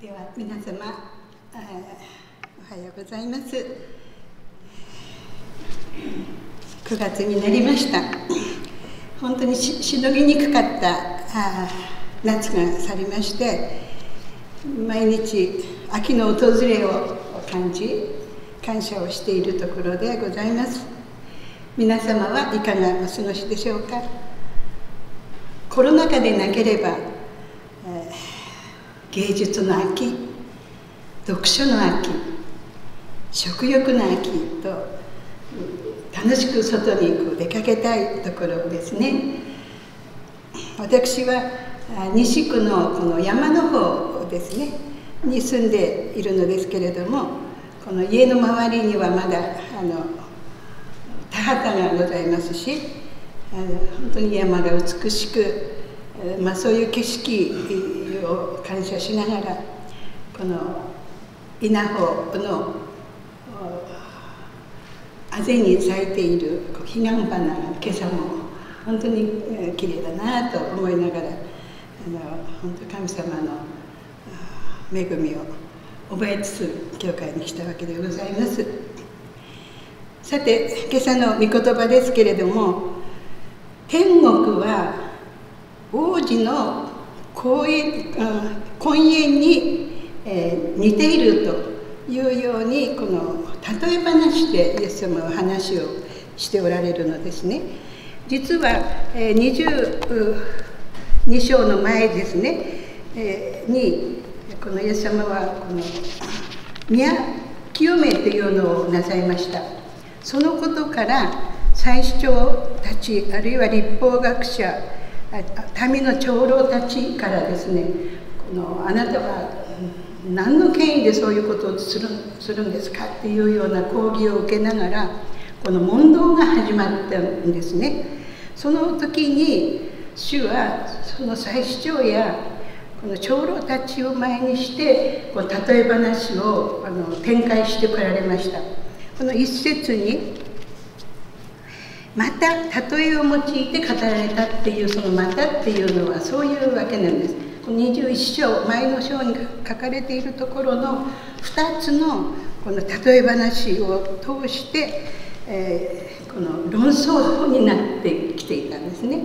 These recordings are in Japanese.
では皆様、えー、おはようございます。9月になりました。本当にししのぎにくかったあ夏が去りまして毎日秋の訪れを感じ感謝をしているところでございます。皆様はいかがお過ごしでしょうか。コロナ禍でなければ、芸術の秋読書の秋食欲の秋と楽しく外にこう出かけたいところですね。私は西区のこの山の方ですねに住んでいるのですけれどもこの家の周りにはまだあの田畑がございますしあの本当に山が美しく、まあ、そういう景色を感謝しながらこの稲穂のあぜに咲いている彼岸花が今朝も本当に綺麗だなと思いながらあの本当神様の恵みを覚えつつ教会に来たわけでございます。さて今朝の御言葉ですけれども天国は王子の婚姻に、えー、似ているというようにこの例え話でイエス様は話をしておられるのですね。実は、えー、22章の前ですね、えー、にこのイエス様はこの宮清めというのをなさいました。そのことから最主張たちあるいは立法学者民の長老たちからですねこのあなたは何の権威でそういうことをするするんですかっていうような講義を受けながらこの問答が始まったんですね。その時に主はその祭司長やこの長老たちを前にしてこの例え話をあの展開してこられました。この一節にまた例えを用いて語られたっていうその「また」っていうのはそういうわけなんです。この21章前の章に書かれているところの2つのこの例え話を通して、えー、この論争になってきていたんですね。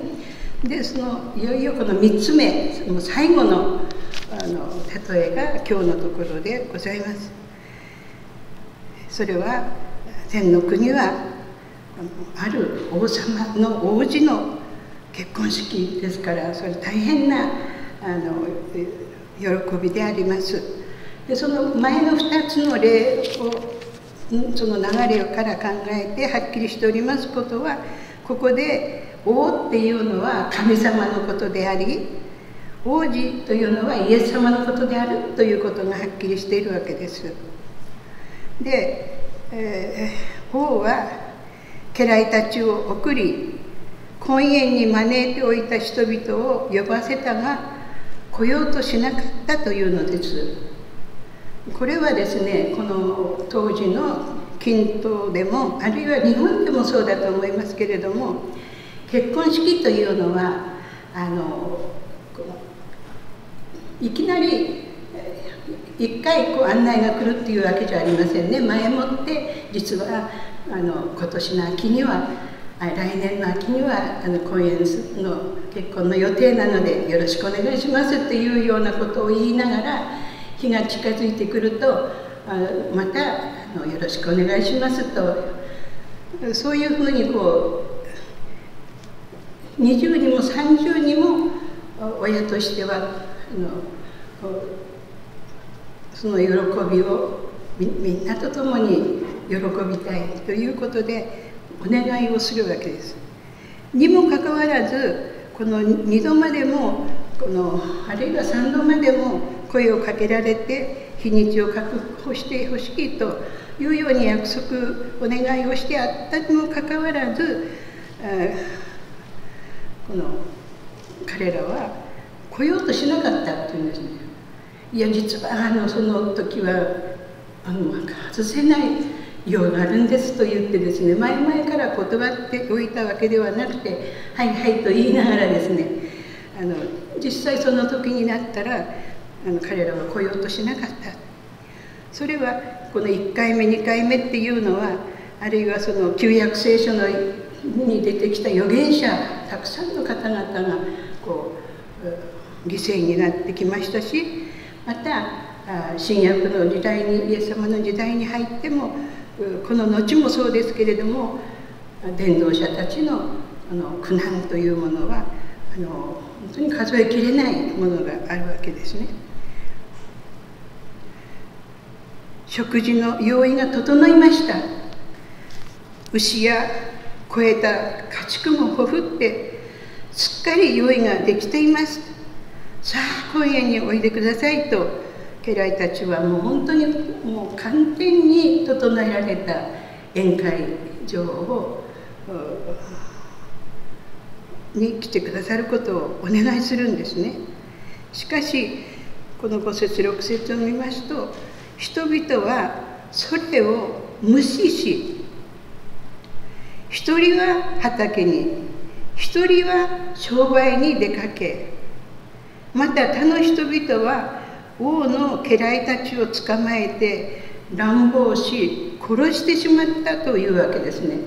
でそのいよいよこの3つ目その最後のあの例えが今日のところでございます。それは天の国はある王様の王子の結婚式ですからそれ大変なあの喜びであります。でその前の2つの例をその流れから考えてはっきりしておりますことはここで王っていうのは神様のことであり王子というのはイエス様のことであるということがはっきりしているわけです。で、えー、王は家来たちを送り婚宴に招いておいた人々を呼ばせたが来ようとしなかったというのです。これはですねこの当時の均等でもあるいは日本でもそうだと思いますけれども結婚式というのはあのいきなり一回こう案内が来るっていうわけじゃありませんね。前もって実はあの今年の秋には来年の秋にはあの婚宴の結婚の予定なのでよろしくお願いしますっていうようなことを言いながら日が近づいてくるとあまたあのよろしくお願いしますとそういうふうにこう20にも30にも親としてはあのその喜びをみんなと共に喜びたいということでお願いをするわけです。にもかかわらずこの2度までもこのあるいは3度までも声をかけられて日にちを確保してほしいというように約束お願いをしてあったにもかかわらずこの彼らは来ようとしなかったというんですね。いや実はあのその時はあの外せない用があるんですと言ってですね前々から断っておいたわけではなくて「はいはい」と言いながらですねあの実際その時になったらあの彼らは来ようとしなかった。それはこの1回目2回目っていうのはあるいはその旧約聖書のに出てきた預言者たくさんの方々がこう犠牲になってきましたしまた新約の時代にイエス様の時代に入ってもこの後もそうですけれども伝道者たちのあの苦難というものはあの本当に数えきれないものがあるわけですね。食事の用意が整いました牛や肥えた家畜もほふってすっかり用意ができていますさあ今夜においでくださいと家来たちはもう本当にもう完全に整えられた宴会場をに来てくださることをお願いするんですね。しかしこの5節6節を見ますと人々はそれを無視し一人は畑に一人は商売に出かけまた他の人々は王の家来たちを捕まえて乱暴し殺してしまったというわけですね。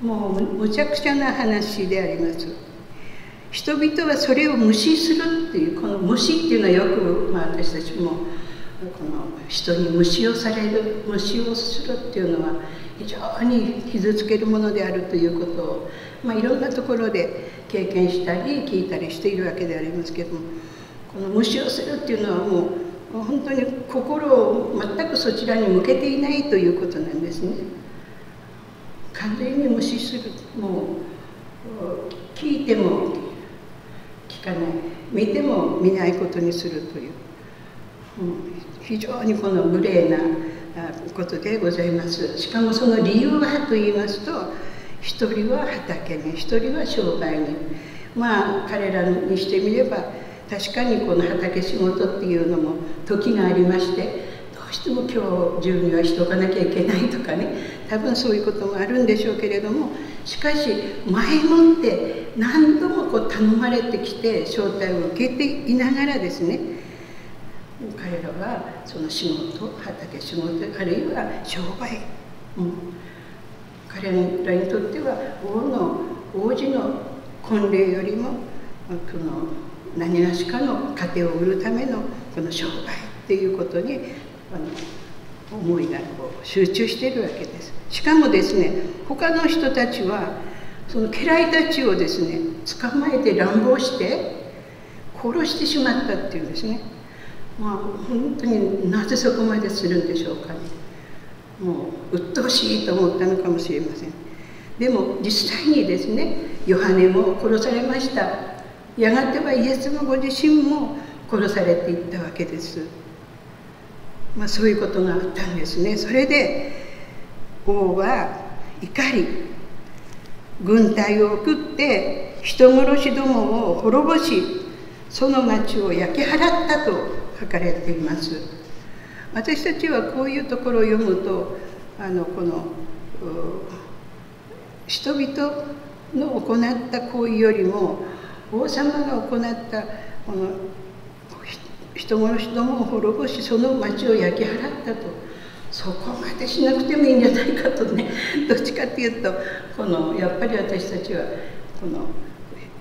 もうむちゃくちゃな話であります。人々はそれを無視するっていうこの無視っていうのはよく、まあ、私たちもこの人に無視をされる無視をするっていうのは非常に傷つけるものであるということを、まあ、いろんなところで経験したり聞いたりしているわけでありますけどもこの無視をするっていうのはもう本当に心を全くそちらに向けていないということなんですね。完全に無視するもう聞いても聞かない見ても見ないことにするという。非常にこの無礼なことでございますしかもその理由はと言いますと一人は畑に一人は商売にまあ彼らにしてみれば確かにこの畑仕事っていうのも時がありましてどうしても今日中にはしとかなきゃいけないとかね。多分そういうこともあるんでしょうけれどもしかし前もって何度もこう頼まれてきて招待を受けていながらですね彼らはその仕事畑仕事あるいは商売、うん、彼らにとっては王の王子の婚礼よりもこの何がしかの糧を売るためのこの商売っていうことにあの思いがこう集中しているわけです。しかもですね他の人たちはその家来たちをですね捕まえて乱暴して殺してしまったっていうんですね。まあ本当になぜそこまでするんでしょうかね。もう鬱陶しいと思ったのかもしれません。でも実際にですねヨハネも殺されました。やがてはイエスのご自身も殺されていったわけです。まあそういうことがあったんですね。それで王は怒り軍隊を送って人殺しどもを滅ぼしその町を焼き払ったと書かれています。私たちはこういうところを読むとあのこの人々の行った行為よりも王様が行ったこの人殺しどもを滅ぼしその町を焼き払ったと。そこまでしなくてもいいんじゃないかとね。どっちかっていうとこのやっぱり私たちはこの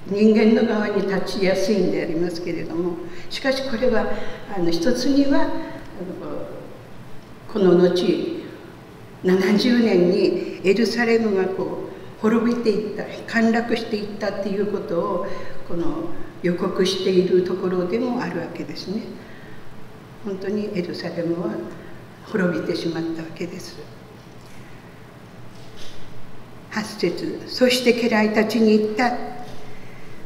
人間の側に立ちやすいんでありますけれども。しかしこれはあの一つにはこの後70年にエルサレムがこう滅びていった陥落していったっていうことをこの予告しているところでもあるわけですね。本当にエルサレムは滅びてしまったわけです。8節そして家来たちに言った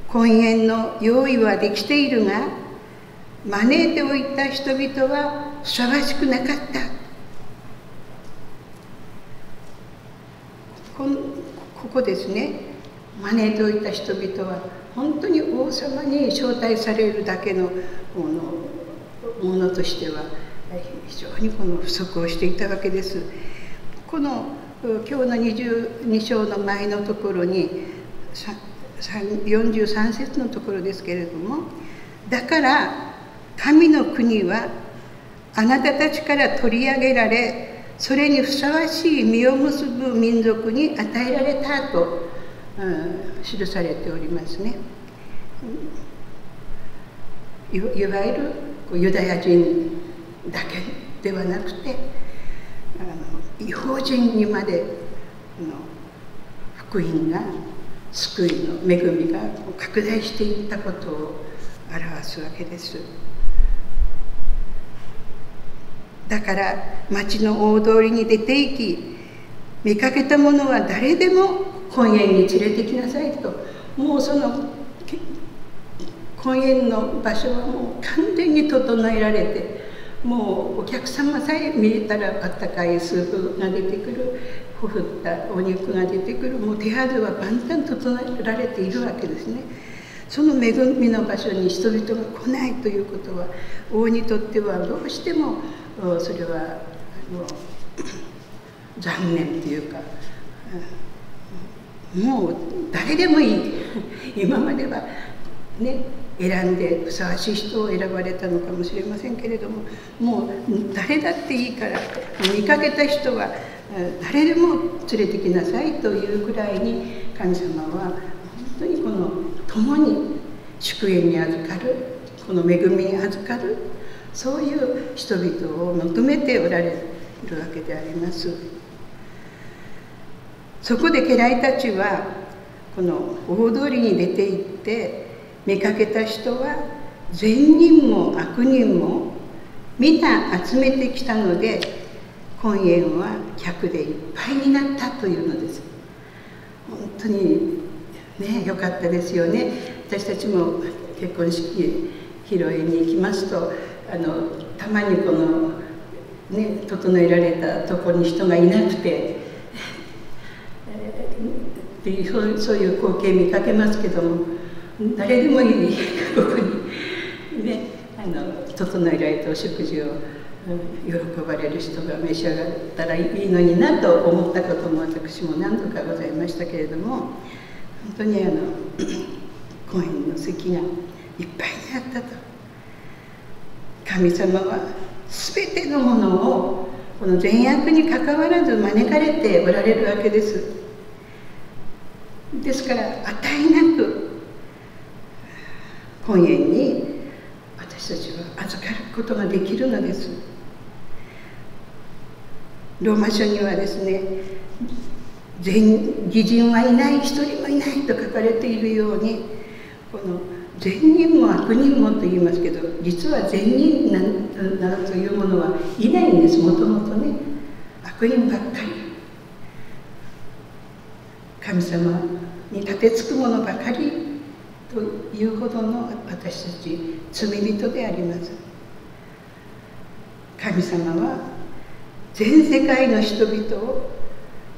婚宴の用意はできているが招いておいた人々はふさわしくなかったこここですね。招いておいた人々は本当に王様に招待されるだけのものものとしては非常にこの不足をしていたわけです。この今日の22章の前のところに43節のところですけれどもだから神の国はあなたたちから取り上げられそれにふさわしい実を結ぶ民族に与えられたと、うん、記されておりますね。いわゆるユダヤ人だけではなくてあの違法人にまでの福音が救いの恵みが拡大していったことを表すわけです。だから町の大通りに出て行き見かけたものは誰でも婚宴に連れてきなさいともうその婚宴の場所はもう完全に整えられてもうお客様さえ見えたらあったかいスープが出てくるほふったお肉が出てくるもう手はずは万端整えられているわけですね。その恵みの場所に人々が来ないということは王にとってはどうしてもそれはもう残念というかもう誰でもいい今まではね選ん。でふさわしい人を選ばれたのかもしれません。けれどももう誰だっていいから見かけた人は誰でも連れてきなさいというくらいに神様は本当にこの共に祝宴に預かるこの恵みに預かるそういう人々を求めておられるわけであります。そこで家来たちはこの大通りに出て行って見かけた人は善人も悪人も皆集めてきたので婚宴は客でいっぱいになったというのです。本当にね良かったですよね。私たちも結婚式披露宴に行きますとあのたまにこの、ね、整えられたとこに人がいなくて、そうそういう光景見かけますけども誰でもいいここに、ね、あの整えられたお食事を喜ばれる人が召し上がったらいいのになと思ったことも私も何度かございましたけれども本当にあの 公園の席がいっぱいにあったと。神様は全てのものをこの善悪にかかわらず招かれておられるわけです。ですから与えなく婚宴に私たちは預かることができるのです。ローマ書にはですね善義人はいない一人もいないと書かれているようにこの善人も悪人もと言いますけど実は善人なというものはいないんです。もともとね悪人ばっかり。神様に立てつくものばかりというほどの私たち罪人であります。神様は全世界の人々を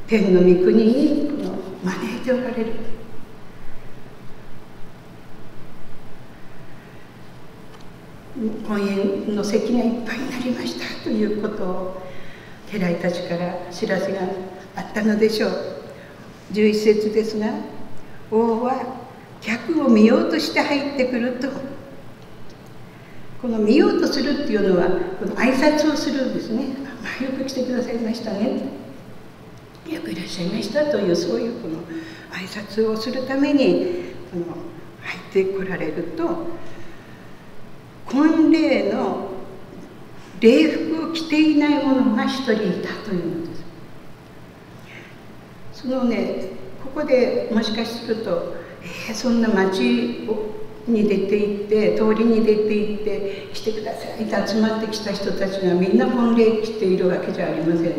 天の御国に招いておられる。婚宴の席がいっぱいになりましたということを家来たちから知らせがあったのでしょう。11節ですが王は客を見ようとして入ってくると。この見ようとするっていうのはこの挨拶をするんですね「まあ、よく来てくださいましたね」よくいらっしゃいましたというそういうこの挨拶をするためにこの入ってこられると婚礼の礼服を着ていない者が一人いたというのです。そのねここでもしかすると、えー、そんな町に出て行って通りに出て行って来てくださいって集まってきた人たちがみんな婚礼着ているわけじゃありませんね。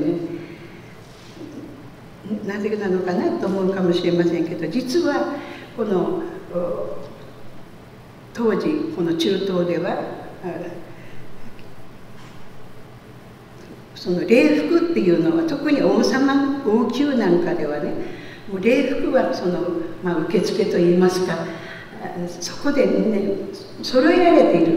なぜなのかなと思うかもしれませんけど実はこの当時この中東ではその礼服っていうのは特に王様王宮なんかではね礼服はその、まあ、受付といいますかそこでね揃えられている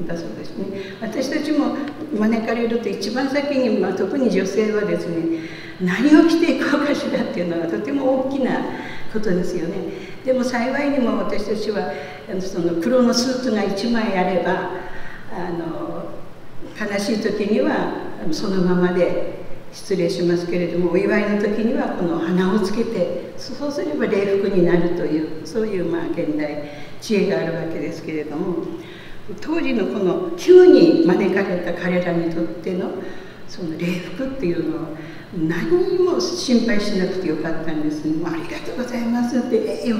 んだそうですね。私たちも招かれると一番先に、まあ、特に女性はですね何を着ていこうかしらっていうのがとても大きなことですよね。でも幸いにも私たちはその黒のスーツが1枚あればあの悲しい時にはそのままで失礼しますけれどもお祝いの時にはこの花をつけてそうすれば礼服になるというそういうまあ現代知恵があるわけですけれども当時のこの急に招かれた彼らにとってのその礼服っていうのは何も心配しなくてよかったんです。ね「ありがとうございます」って「えよ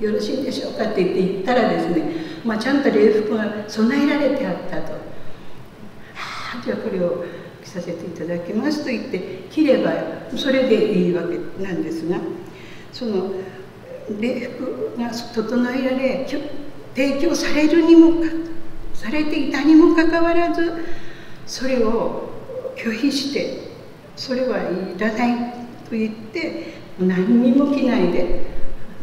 よろしいでしょうか」って言って言ったらですね、まあ、ちゃんと礼服が備えられてあったと「はあじゃあこれを着させていただきます」と言って着ればそれでいいわけなんですがその礼服が整えられ提供されるにもかされていたにもかかわらずそれを拒否してそれはいらないと言って何にも着ないで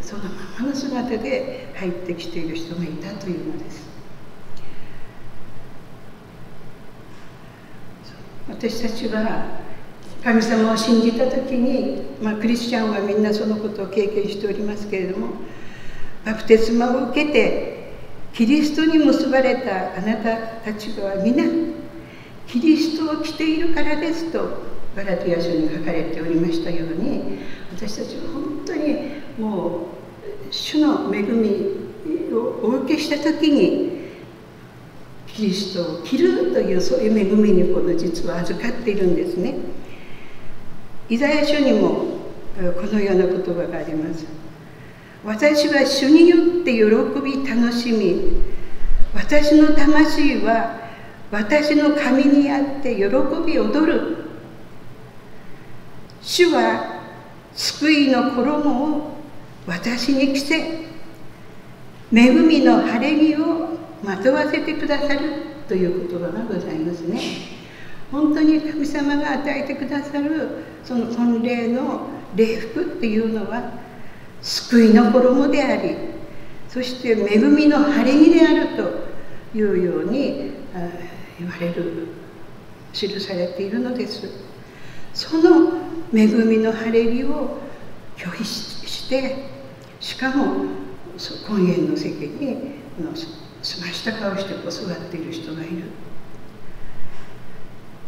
そのままの姿で入ってきている人がいたというのです。私たちは神様を信じた時に、まあ、クリスチャンはみんなそのことを経験しておりますけれどもバプテスマを受けてキリストに結ばれたあなたたちは皆キリストを着ているからですとガラティア書に書かれておりましたように私たちは本当にもう主の恵みをお受けした時にキリストを着るというそういう恵みにこの実は預かっているんですね。イザヤ書にもこのような言葉があります。私は主によって喜び楽しみ私の魂は私の神にあって喜び踊る主は救いの衣を私に着せ恵みの晴れ着をまとわせてくださるという言葉がございますね。本当に神様が与えてくださるその婚礼の礼服っていうのは救いの衣でありそして恵みの晴れ着であるというように言われる記されているのです。その恵みの晴れ着を拒否してしかも婚宴の席に澄ました顔してこう座っている人がいる。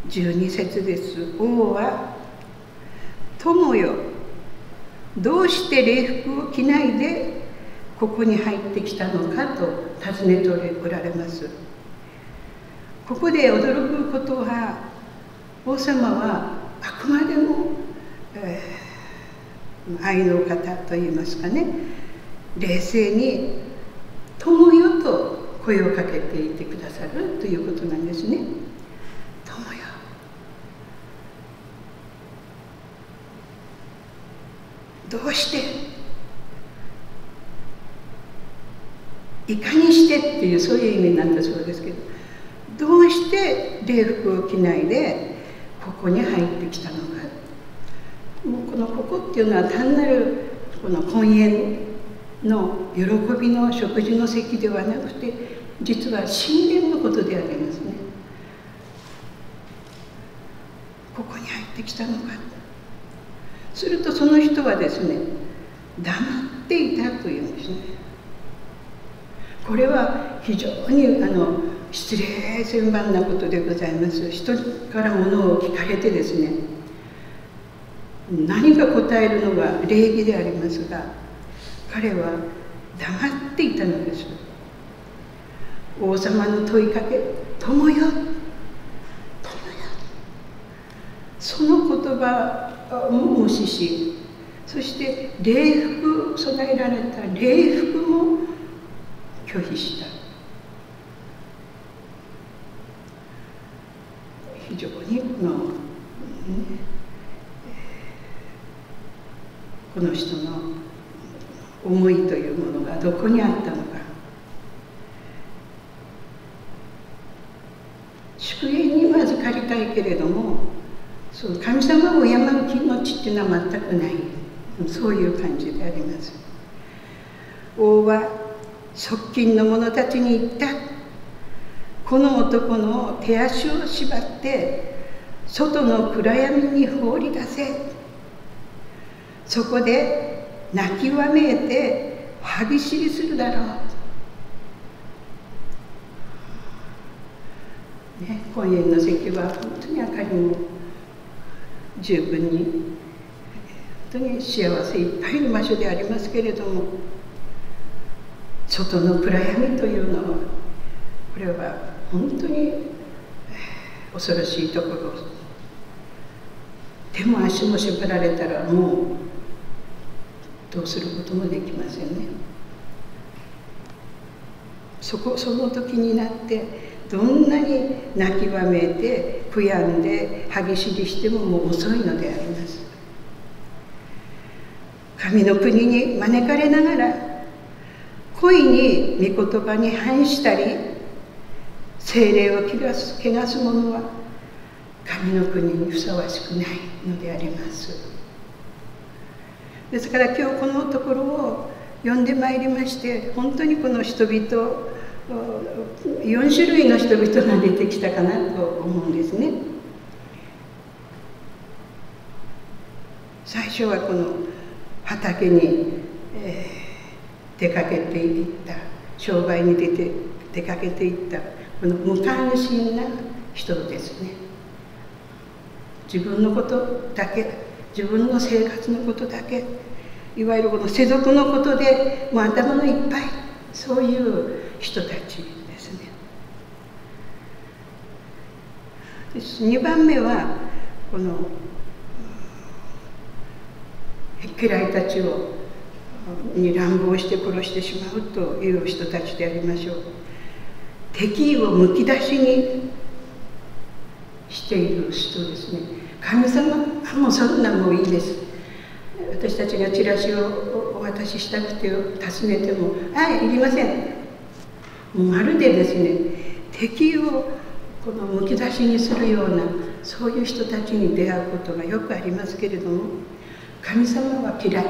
12節です。王は友よどうして礼服を着ないでここに入ってきたのかと尋ねておられます。ここで驚くことは王様はくまでも、えー、愛の方といいますかね冷静に「友よ」と声をかけていてくださるということなんですね。友よどうしていかにしてっていうそういう意味なんだそうですけどどうして礼服を着ないでここに入ってきたのかもうこのここっていうのは単なるこの婚宴の喜びの食事の席ではなくて実は神殿のことでありますね。ここに入ってきたのか。するとその人はですね黙っていたというんですね。これは非常にあの失礼千万なことでございます。人からものを聞かれてですね何か答えるのが礼儀でありますが彼は黙っていたのです。王様の問いかけ「友よ」その言葉も無視しそして礼服備えられた礼服も拒否した非常にこの、この人の思いというものがどこにあったのか。祝宴にまず借りたいけれどもそう神様を敬う気持ちっていうのは全くない。そういう感じであります。王は側近の者たちに言った。この男の手足を縛って外の暗闇に放り出せ。そこで泣きわめいて歯ぎしりするだろう。ね、今夜の席は本当に明かりも十分に本当に幸せいっぱいの場所でありますけれども外の暗闇というのはこれは本当に恐ろしいところ。手も足も縛られたらもうどうすることもできませんね。そこその時になってどんなに泣きわめて悔やんで歯ぎしりしてももう遅いのであります。神の国に招かれながら恋に御言葉に反したり精霊を汚す汚す者は神の国にふさわしくないのであります。ですから今日このところを読んでまいりまして本当にこの人々4種類の人々が出てきたかなと思うんですね。最初はこの畑に、えー、出かけていった商売に出て出かけていったこの無関心な人ですね。自分のことだけ自分の生活のことだけいわゆるこの世俗のことでもう頭のいっぱいそういう人たちですね。2番目はこの家来たちをに乱暴して殺してしまうという人たちでありましょう。敵意をむき出しにしている人ですね。神様もうそんなんもういいです。私たちがチラシをお渡ししたくて尋ねても「はいいりません。まるでですね敵をこのむき出しにするようなそういう人たちに出会うことがよくありますけれども神様は嫌い、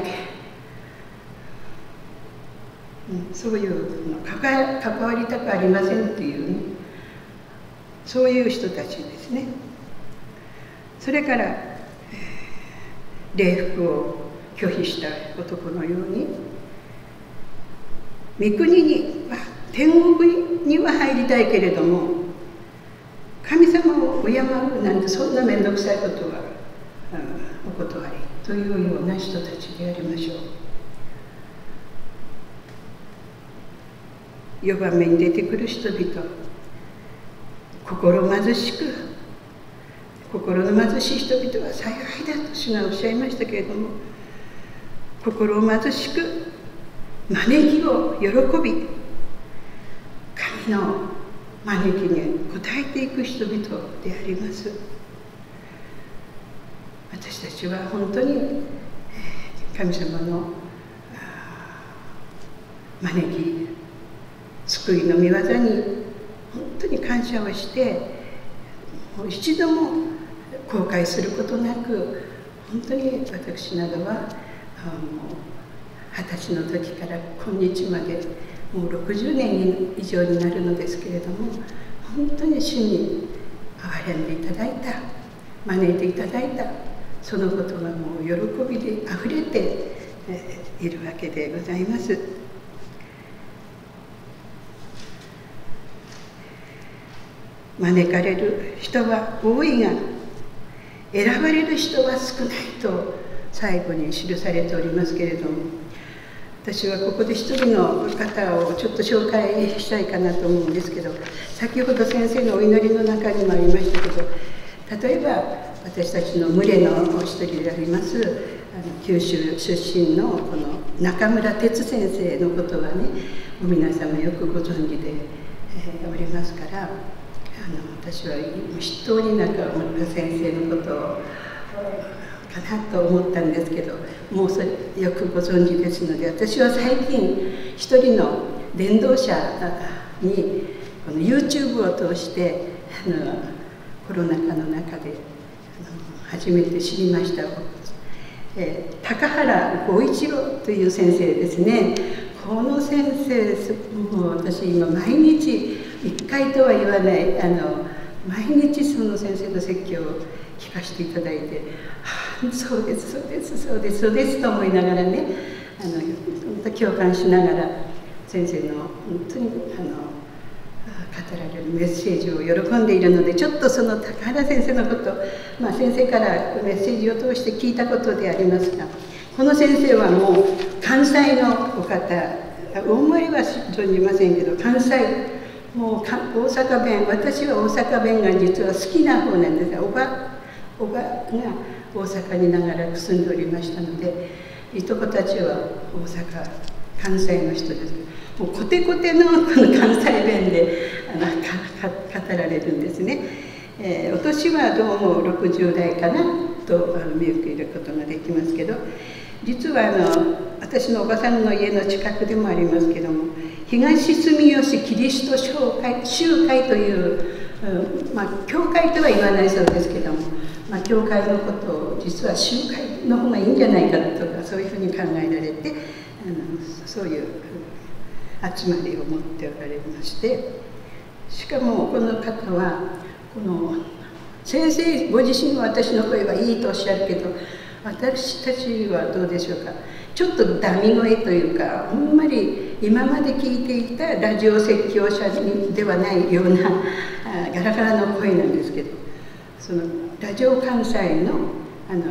うん、そういう関わりたくありませんっていうね。そういう人たちですね。それから、礼服を拒否した男のように御国には天国には入りたいけれども神様を敬うなんてそんな面倒くさいことは、お断りというような人たちでありましょう。4番目に出てくる人々心貧しく心の貧しい人々は幸いだと主がおっしゃいましたけれども心を貧しく招きを喜び神の招きに応えていく人々であります。私たちは本当に神様の招き救いの御業に本当に感謝をして一度も後悔することなく本当に私などは二十歳の時から今日までもう60年以上になるのですけれども本当に主に憐れんでいただいた招いていただいたそのことがもう喜びであふれているわけでございます。招かれる人は多いが選ばれる人は少ないと最後に記されておりますけれども私はここで一人の方をちょっと紹介したいかなと思うんですけど先ほど先生のお祈りの中にもありましたけど例えば私たちの群れのお一人でありますあの九州出身のこの中村哲先生のことはね皆様よくご存知で、え、おりますからの私は筆頭に中村先生のことをかなと思ったんですけどもうそれよくご存知ですので私は最近一人の伝道者にこの YouTube を通してあのコロナ禍の中で初めて知りました、えー、高原浩一郎という先生ですねこの先生もう私今毎日1回とは言わないあの毎日その先生の説教を聞かせていただいて「はあそうですそうですそうですそうです」と思いながらねあの本当共感しながら先生の本当にあの語られるメッセージを喜んでいるのでちょっとその高原先生のこと、まあ、先生からメッセージを通して聞いたことでありますがこの先生はもう関西のお方大森は存じませんけど関西もう大阪弁私は大阪弁が実は好きな方なんですがおばおばが大阪に長らく住んでおりましたのでいとこたちは大阪関西の人です。もうコテコテのこの関西弁であの語られるんですね、えー、お年はどうも60代かなとあの見受けることができますけど実はあの私のおばさんの家の近くでもありますけども東住吉キリスト会集会という、うん、まあ教会とは言わないそうですけども、まあ、教会のことを実は集会の方がいいんじゃないかとかそういうふうに考えられてあのそういう集まりを持っておられましてしかもこの方はこの先生ご自身は私の声はいいとおっしゃるけど私たちはどうでしょうか。ちょっとダミ声というかあんまり今まで聞いていたラジオ説教者ではないようなガラガラの声なんですけどそのラジオ関西のあの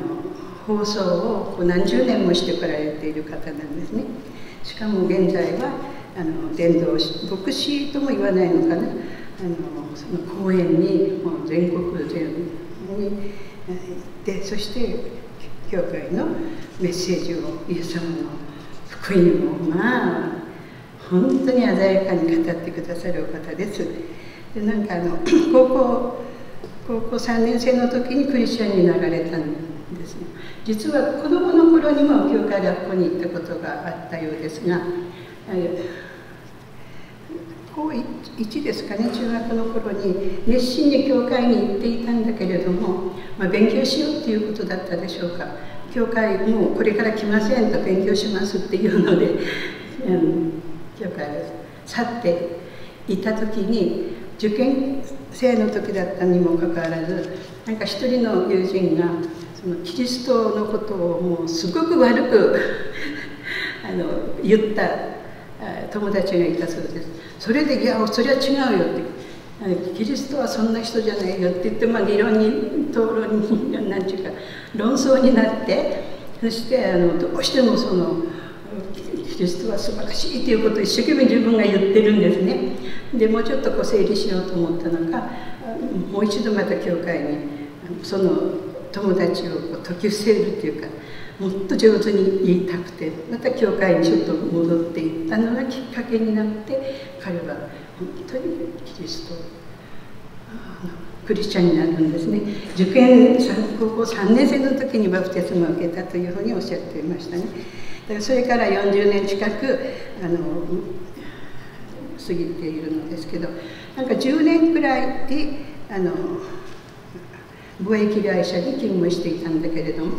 放送を何十年もしてこられている方なんですね。しかも現在はあの伝道師牧師とも言わないのかな。あのその講演にもう全国全に行ってそして教会のメッセージをイエス様の福音をまあ本当に鮮やかに語ってくださるお方です。でなんかあの 高校高校3年生の時にクリスチャンになられたんですね。実は子供の頃にも教会学校に行ったことがあったようですが高1ですかね中学の頃に熱心に教会に行っていたんだけれども、まあ、勉強しようっていうことだったでしょうか。教会もうこれから来ませんと勉強しますっていうので、うん、教会を去っていた時に受験生の時だったにもかかわらずなんか一人の友人がそのキリストのことをもうすごく悪く あの言った友達がいたそうです。それで「いやそれは違うよ」って「キリストはそんな人じゃないよ」って言って、まあ、議論に討論に何ていうか論争になってそしてあのどうしてもそのキリストは素晴らしいということを一生懸命自分が言ってるんですね。でもうちょっとこう整理しようと思ったのかもう一度また教会にその友達をこう解き伏せるっていうかもっと上手に言いたくてまた教会にちょっと戻っていったのがきっかけになって彼は本当にキリストクリスチャンになるんですね。受験高校3年生の時にバプテスマを受けたというふうにおっしゃっていましたね。からそれから40年近くあの過ぎているのですけどなんか10年くらいであの貿易会社に勤務していたんだけれども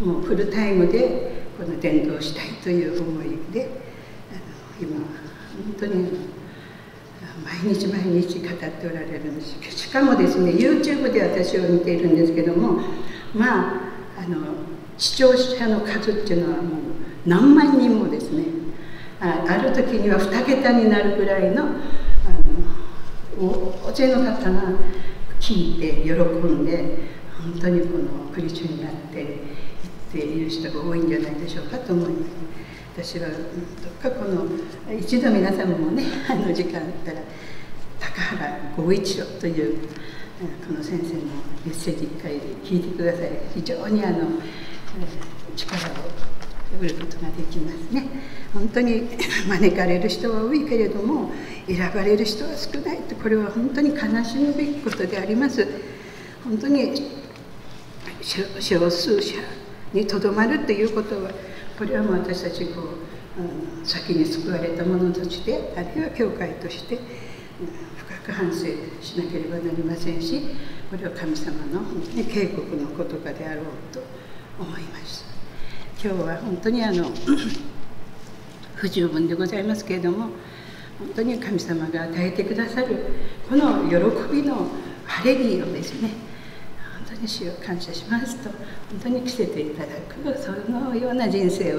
もうフルタイムでこの伝道したいという思いで今本当に毎日毎日語っておられるんです。しかもですね YouTube で私を見ているんですけどもまああの視聴者の数っていうのはもう何万人もですねある時には2桁になるぐらいのあの大勢の方が聞いて喜んで本当にこのクリスチャンになっていっている人が多いんじゃないでしょうかと思います。私はどっかこの一度皆様もね あの時間あったら高原剛一郎というこの先生のメッセージ一回聞いてください。非常にあの力をることができますね。本当に 招かれる人は多いけれども選ばれる人は少ないとこれは本当に悲しむべきことであります。本当に少数者にとどまるということはこれはもう私たちこう、うん、先に救われた者たちであるいは教会として、深く反省しなければなりませんしこれは神様の、ね、警告の言葉であろうと思います。今日は本当にあの 不十分でございますけれども本当に神様が与えてくださるこの喜びの晴れ着をですね本当に主を感謝しますと本当に着せていただくそのような人生を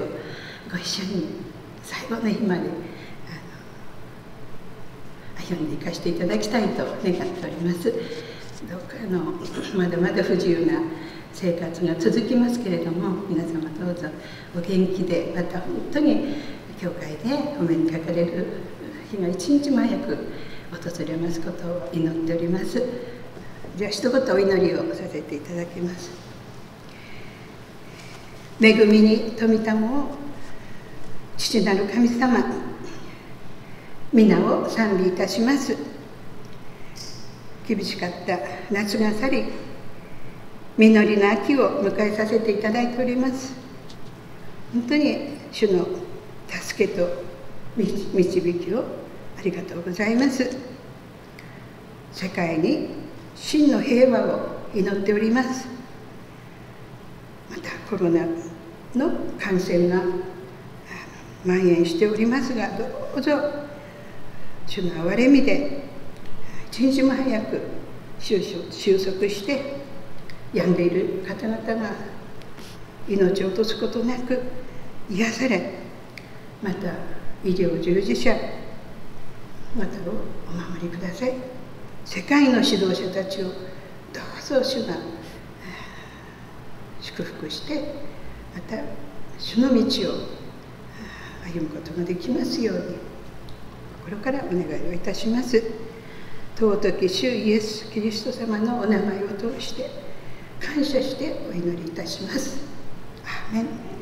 ご一緒に最後の日まで歩非常に生かしていただきたいと願っております。どうかあのまだまだ不自由な生活が続きますけれども皆様どうぞお元気でまた本当に教会でお目にかかれる日が一日も早く訪れますことを祈っております。じゃあ一言お祈りをさせていただきます。恵みに富田も父なる神様皆を賛美いたします。厳しかった夏が去り実りの秋を迎えさせていただいております。本当に主の助けと導きをありがとうございます。世界に真の平和を祈っております。またコロナの感染が蔓延しておりますがどうぞ主の憐れみで一日も早く収束して病んでいる方々が命を落とすことなく癒されまた医療従事者またをお守りください。世界の指導者たちをどうぞ主が祝福してまた主の道を歩むことができますように心からお願いをいたします。尊き主イエス・キリスト様のお名前を通して感謝してお祈りいたします。アーメン